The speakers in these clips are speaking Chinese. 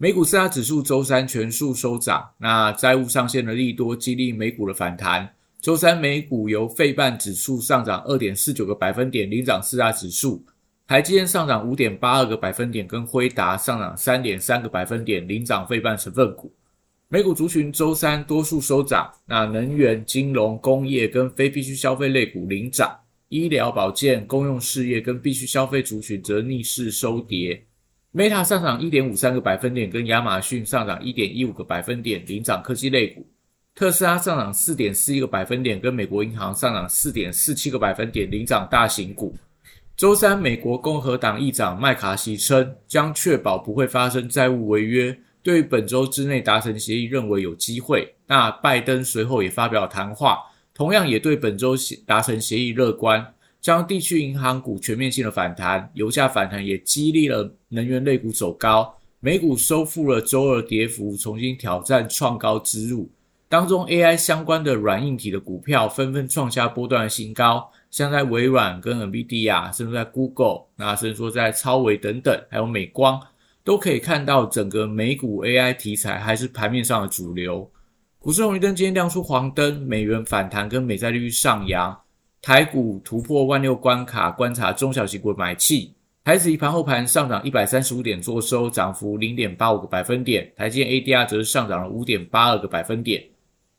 美股四大指数周三全数收涨，那债务上限的利多激励美股的反弹。周三美股由费半指数上涨二点四九个百分点领涨四大指数，台积电上涨五点八二个百分点，跟辉达上涨三点三个百分点领涨费半成分股。美股族群周三多数收涨，那能源、金融、工业跟非必需消费类股领涨，医疗保健、公用事业跟必需消费族群则逆势收跌。Meta 上涨一点五三个百分点，跟亚马逊上涨一点一五个百分点领涨科技类股。特斯拉上涨四点四一个百分点，跟美国银行上涨四点四七个百分点领涨大型股。周三，美国共和党议长麦卡锡称，将确保不会发生债务违约。对本周之内达成协议，认为有机会。那拜登随后也发表谈话，同样也对本周达成协议乐观，将地区银行股全面性的反弹，油价反弹也激励了能源类股走高，美股收复了周二跌幅，重新挑战创高之路。当中 AI 相关的软硬体的股票纷纷创下波段的新高，像在微软跟 NVIDIA，甚至在 Google，那甚至说在超微等等，还有美光。都可以看到，整个美股 AI 题材还是盘面上的主流。股市红绿灯今天亮出黄灯，美元反弹跟美债利率上扬，台股突破万六关卡，观察中小型股买气。台指一盘后盘上涨一百三十五点，做收涨幅零点八五个百分点。台积 ADR 则是上涨了五点八二个百分点。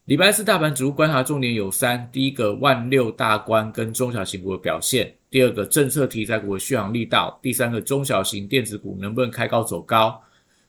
礼拜四大盘指数观察重点有三：第一个万六大关跟中小型股的表现；第二个政策题材股的续航力道；第三个中小型电子股能不能开高走高。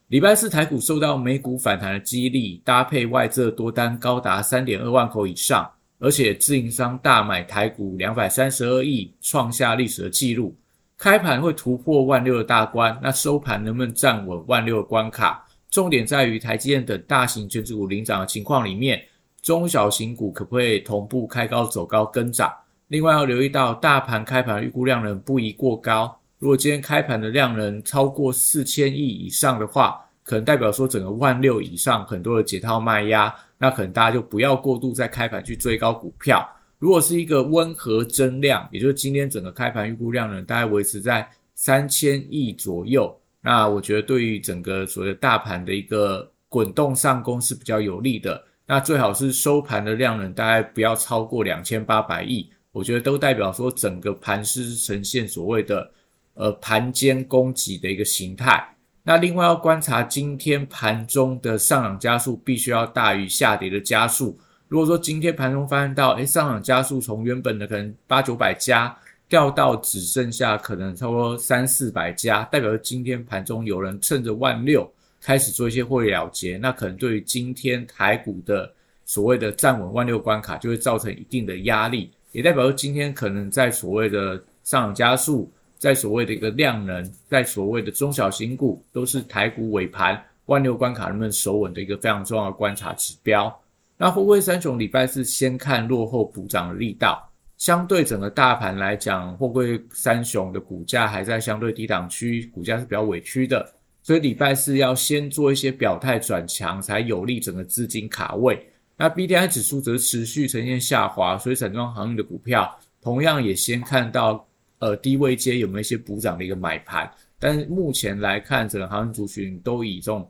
礼拜四台股受到美股反弹的激励，搭配外资多单高达三点二万口以上，而且自营商大买台股两百三十二亿，创下历史的纪录。开盘会突破万六的大关，那收盘能不能站稳万六的关卡？重点在于台积电等大型全指股领涨的情况里面。中小型股可不可以同步开高走高跟涨？另外要留意到大盘开盘预估量能不宜过高。如果今天开盘的量能超过四千亿以上的话，可能代表说整个万六以上很多的解套卖压，那可能大家就不要过度在开盘去追高股票。如果是一个温和增量，也就是今天整个开盘预估量能大概维持在三千亿左右，那我觉得对于整个所谓的大盘的一个滚动上攻是比较有利的。那最好是收盘的量能大概不要超过两千八百亿，我觉得都代表说整个盘势呈现所谓的呃盘间供给的一个形态。那另外要观察今天盘中的上涨加速，必须要大于下跌的加速。如果说今天盘中发现到，诶上涨加速从原本的可能八九百家掉到只剩下可能差不多三四百家，代表今天盘中有人趁着万六。开始做一些获利了结，那可能对于今天台股的所谓的站稳万六关卡，就会造成一定的压力，也代表说今天可能在所谓的上涨加速，在所谓的一个量能，在所谓的中小型股，都是台股尾盘万六关卡能不能守稳的一个非常重要的观察指标。那货柜三雄礼拜四先看落后补涨的力道，相对整个大盘来讲，货柜三雄的股价还在相对低档区，股价是比较委屈的。所以礼拜四要先做一些表态转强，才有利整个资金卡位。那 B D I 指数则持续呈现下滑，所以散装行业的股票同样也先看到呃低位接有没有一些补涨的一个买盘。但是目前来看，整个航运族群都以这种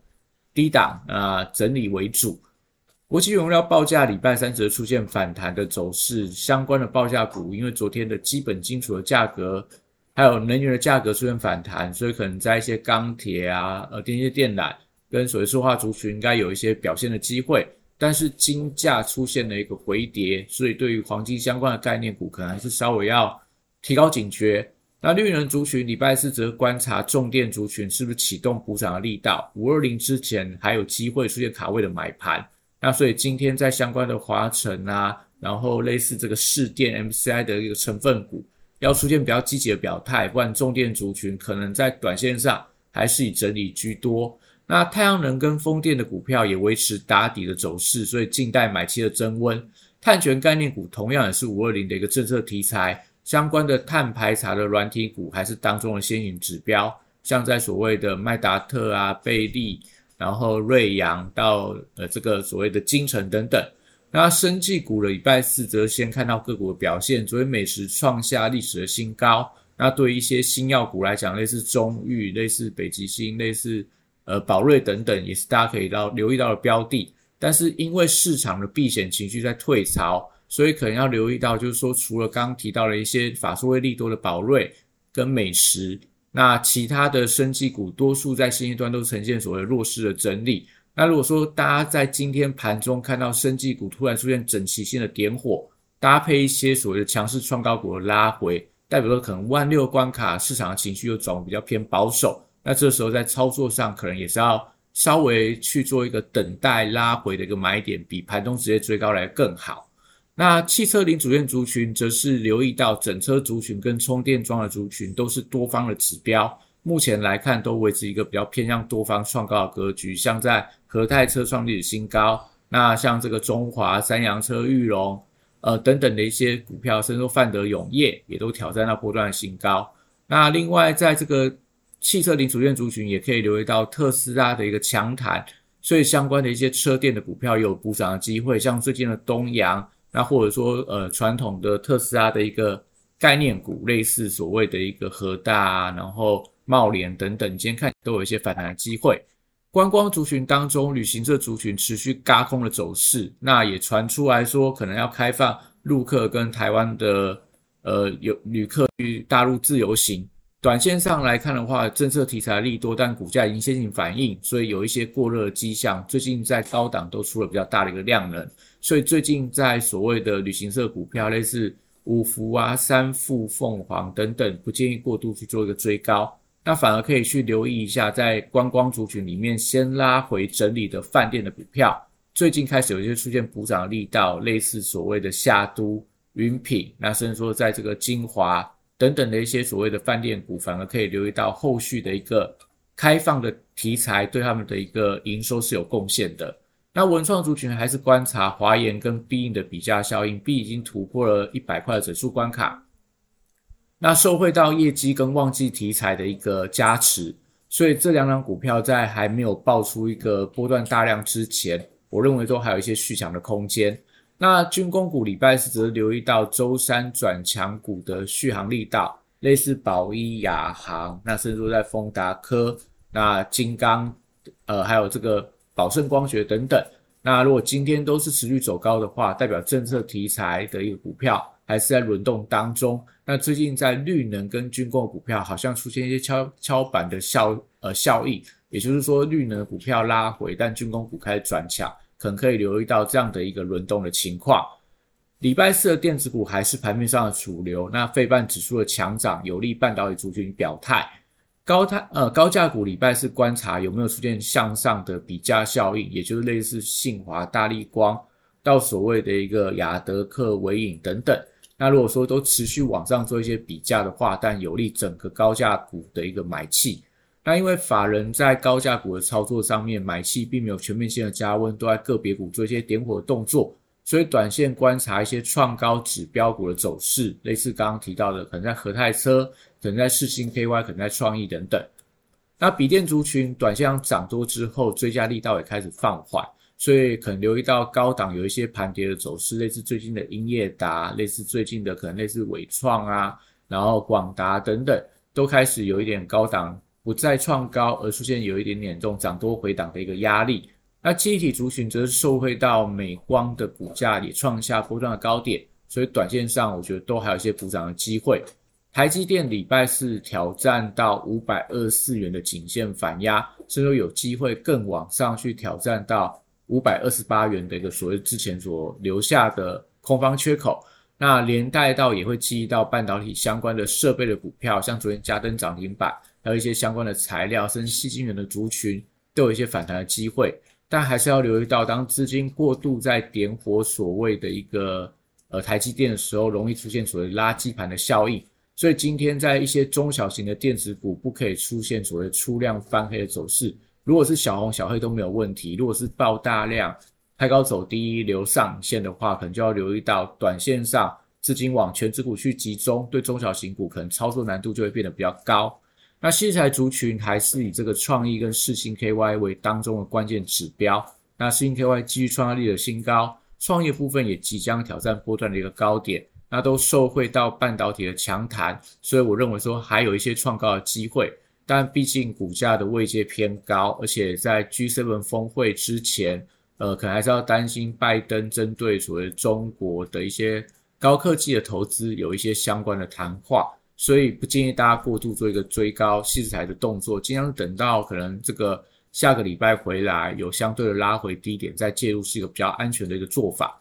低档啊整理为主。国际原料报价礼拜三则出现反弹的走势，相关的报价股因为昨天的基本金属的价格。还有能源的价格出现反弹，所以可能在一些钢铁啊、呃电线电缆跟所谓塑化族群应该有一些表现的机会。但是金价出现了一个回跌，所以对于黄金相关的概念股，可能还是稍微要提高警觉。那绿能族群礼拜四则观察重电族群是不是启动补涨的力道，五二零之前还有机会出现卡位的买盘。那所以今天在相关的华晨啊，然后类似这个市电 MCI 的一个成分股。要出现比较积极的表态，不然重电族群可能在短线上还是以整理居多。那太阳能跟风电的股票也维持打底的走势，所以静待买期的增温。碳权概念股同样也是五二零的一个政策题材，相关的碳排查的软体股还是当中的先行指标，像在所谓的麦达特啊、贝利，然后瑞阳到呃这个所谓的金城等等。那生技股的礼拜四则先看到个股的表现，昨天美食创下历史的新高。那对于一些新药股来讲，类似中裕、类似北极星、类似呃，宝瑞等等也是大家可以到留意到的标的，但是因为市场的避险情绪在退潮，所以可能要留意到，就是说除了刚刚提到的一些法术会利多的宝瑞跟美食，那其他的生技股多数在新一段都呈现所谓弱势的整理。那如果说大家在今天盘中看到生技股突然出现整齐性的点火，搭配一些所谓的强势创高股的拉回，代表说可能万六关卡市场的情绪又转比较偏保守。那这时候在操作上可能也是要稍微去做一个等待拉回的一个买点，比盘中直接追高来更好。那汽车零组件族群则是留意到整车族群跟充电桩的族群都是多方的指标，目前来看都维持一个比较偏向多方创高的格局。像在和泰车创历史新高，那像这个中华、三洋车、裕隆，呃等等的一些股票，甚至说范德永业也都挑战到波段的新高。那另外在这个汽车零组件族群也可以留意到特斯拉的一个强弹，所以相关的一些车电的股票有补涨的机会，像最近的东阳，那或者说呃传统的特斯拉的一个概念股，类似所谓的一个和大，然后茂联等等，今天看都有一些反弹的机会。观光族群当中，旅行社族群持续嘎空的走势，那也传出来说可能要开放陆客跟台湾的呃有旅客去大陆自由行。短线上来看的话，政策题材利多，但股价已经先行反应，所以有一些过热的迹象。最近在高档都出了比较大的一个量能，所以最近在所谓的旅行社股票，类似五福啊、三富、凤凰等等，不建议过度去做一个追高，那反而可以去留意一下，在观光族群里面先拉回整理的饭店的股票，最近开始有些出现补涨的力道，类似所谓的夏都、云品，那甚至说在这个金华。等等的一些所谓的饭店股，反而可以留意到后续的一个开放的题材，对他们的一个营收是有贡献的。那文创族群还是观察华研跟必应的比价效应，B 已经突破了一百块的整数关卡。那受惠到业绩跟旺季题材的一个加持，所以这两档股票在还没有爆出一个波段大量之前，我认为都还有一些续强的空间。那军工股礼拜四则留意到周三转强股的续航力道，类似宝一、亚航，那甚至说在丰达科、那金刚，呃，还有这个宝盛光学等等。那如果今天都是持续走高的话，代表政策题材的一个股票还是在轮动当中。那最近在绿能跟军工股票好像出现一些敲敲板的效呃效益，也就是说绿能股票拉回，但军工股开始转强。可能可以留意到这样的一个轮动的情况。礼拜四的电子股还是盘面上的主流，那费半指数的强涨有利半导体族群表态。高碳呃高价股礼拜四观察有没有出现向上的比价效应，也就是类似信华、大力光到所谓的一个亚德克、伟影等等。那如果说都持续往上做一些比价的话，但有利整个高价股的一个买气。那因为法人在高价股的操作上面买气并没有全面性的加温，都在个别股做一些点火的动作，所以短线观察一些创高指标股的走势，类似刚刚提到的，可能在和泰车，可能在世星 KY，可能在创意等等。那笔电族群短线涨多之后，追加力道也开始放缓，所以可能留意到高档有一些盘跌的走势，类似最近的英业达，类似最近的可能类似伟创啊，然后广达等等，都开始有一点高档。不再创高，而出现有一点点这种涨多回档的一个压力。那记忆体族群则是受惠到美光的股价也创下波段的高点，所以短线上我觉得都还有一些补涨的机会。台积电礼拜四挑战到五百二十四元的颈线反压，甚至有机会更往上去挑战到五百二十八元的一个所谓之前所留下的空方缺口。那连带到也会记忆到半导体相关的设备的股票，像昨天加登涨停板。还有一些相关的材料，甚至细晶圆的族群都有一些反弹的机会，但还是要留意到，当资金过度在点火所谓的一个呃台积电的时候，容易出现所谓垃圾盘的效应。所以今天在一些中小型的电子股，不可以出现所谓出量翻黑的走势。如果是小红小黑都没有问题，如果是爆大量、开高走低、留上限的话，可能就要留意到短线上资金往全指股去集中，对中小型股可能操作难度就会变得比较高。那新材族群还是以这个创意跟世星 KY 为当中的关键指标。那世星 KY 继续创造力的新高，创业部分也即将挑战波段的一个高点，那都受惠到半导体的强弹，所以我认为说还有一些创高的机会。但毕竟股价的位阶偏高，而且在 G7 峰会之前，呃，可能还是要担心拜登针对所谓中国的一些高科技的投资有一些相关的谈话。所以不建议大家过度做一个追高细材的动作，尽量等到可能这个下个礼拜回来有相对的拉回低点再介入，是一个比较安全的一个做法。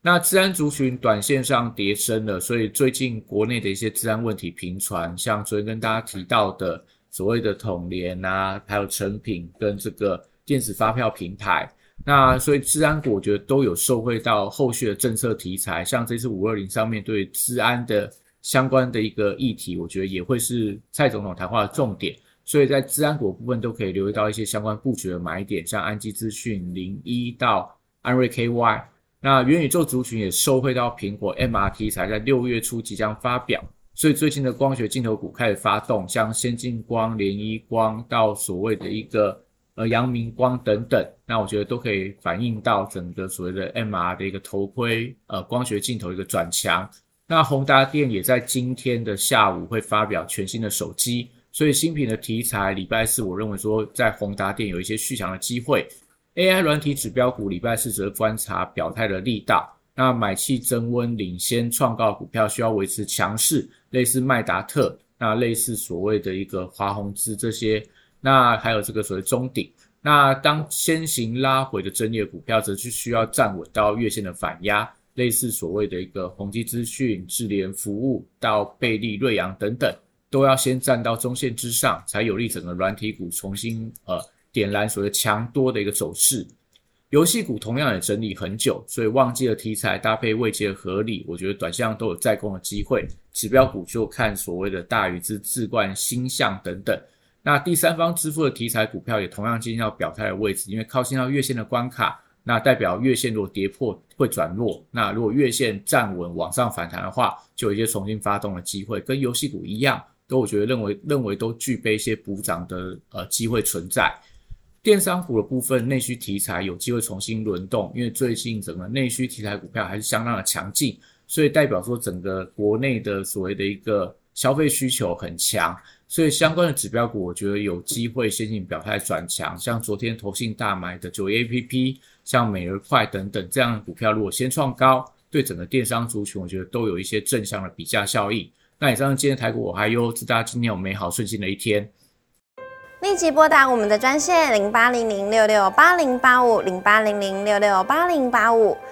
那治安族群短线上跌升了，所以最近国内的一些治安问题频传，像昨天跟大家提到的所谓的统联啊，还有成品跟这个电子发票平台，那所以治安股我觉得都有受惠到后续的政策题材，像这次五二零上面对治安的。相关的一个议题，我觉得也会是蔡总统谈话的重点，所以在治安股部分都可以留意到一些相关布局的买点，像安基资讯、零一到安瑞 KY，那元宇宙族群也受惠到苹果 MRT 才在六月初即将发表，所以最近的光学镜头股开始发动，像先进光、联一光到所谓的一个呃阳明光等等，那我觉得都可以反映到整个所谓的 MR 的一个头盔呃光学镜头一个转强。那宏达电也在今天的下午会发表全新的手机，所以新品的题材，礼拜四我认为说在宏达电有一些续强的机会。AI 软体指标股礼拜四则观察表态的力道，那买气增温领先创高股票需要维持强势，类似麦达特，那类似所谓的一个华宏资这些，那还有这个所谓中鼎，那当先行拉回的争议股票，则是需要站稳到月线的反压。类似所谓的一个宏基资讯、智联服务到贝利、瑞阳等等，都要先站到中线之上，才有利整个软体股重新呃点燃所谓强多的一个走势。游戏股同样也整理很久，所以旺季的题材搭配位阶合理，我觉得短线都有再攻的机会。指标股就看所谓的大禹之、智冠、星象等等。那第三方支付的题材股票也同样进行到表态的位置，因为靠近到月线的关卡。那代表月线如果跌破会转弱，那如果月线站稳往上反弹的话，就有一些重新发动的机会，跟游戏股一样，都我觉得认为认为都具备一些补涨的呃机会存在。电商股的部分内需题材有机会重新轮动，因为最近整个内需题材股票还是相当的强劲，所以代表说整个国内的所谓的一个消费需求很强。所以相关的指标股，我觉得有机会先行表态转强，像昨天投信大买的九 A P P，像美而快等等这样的股票，如果先创高，对整个电商族群，我觉得都有一些正向的比价效应。那以上今天台股我还优，祝大家今天有美好顺心的一天。立即拨打我们的专线零八零零六六八零八五零八零零六六八零八五。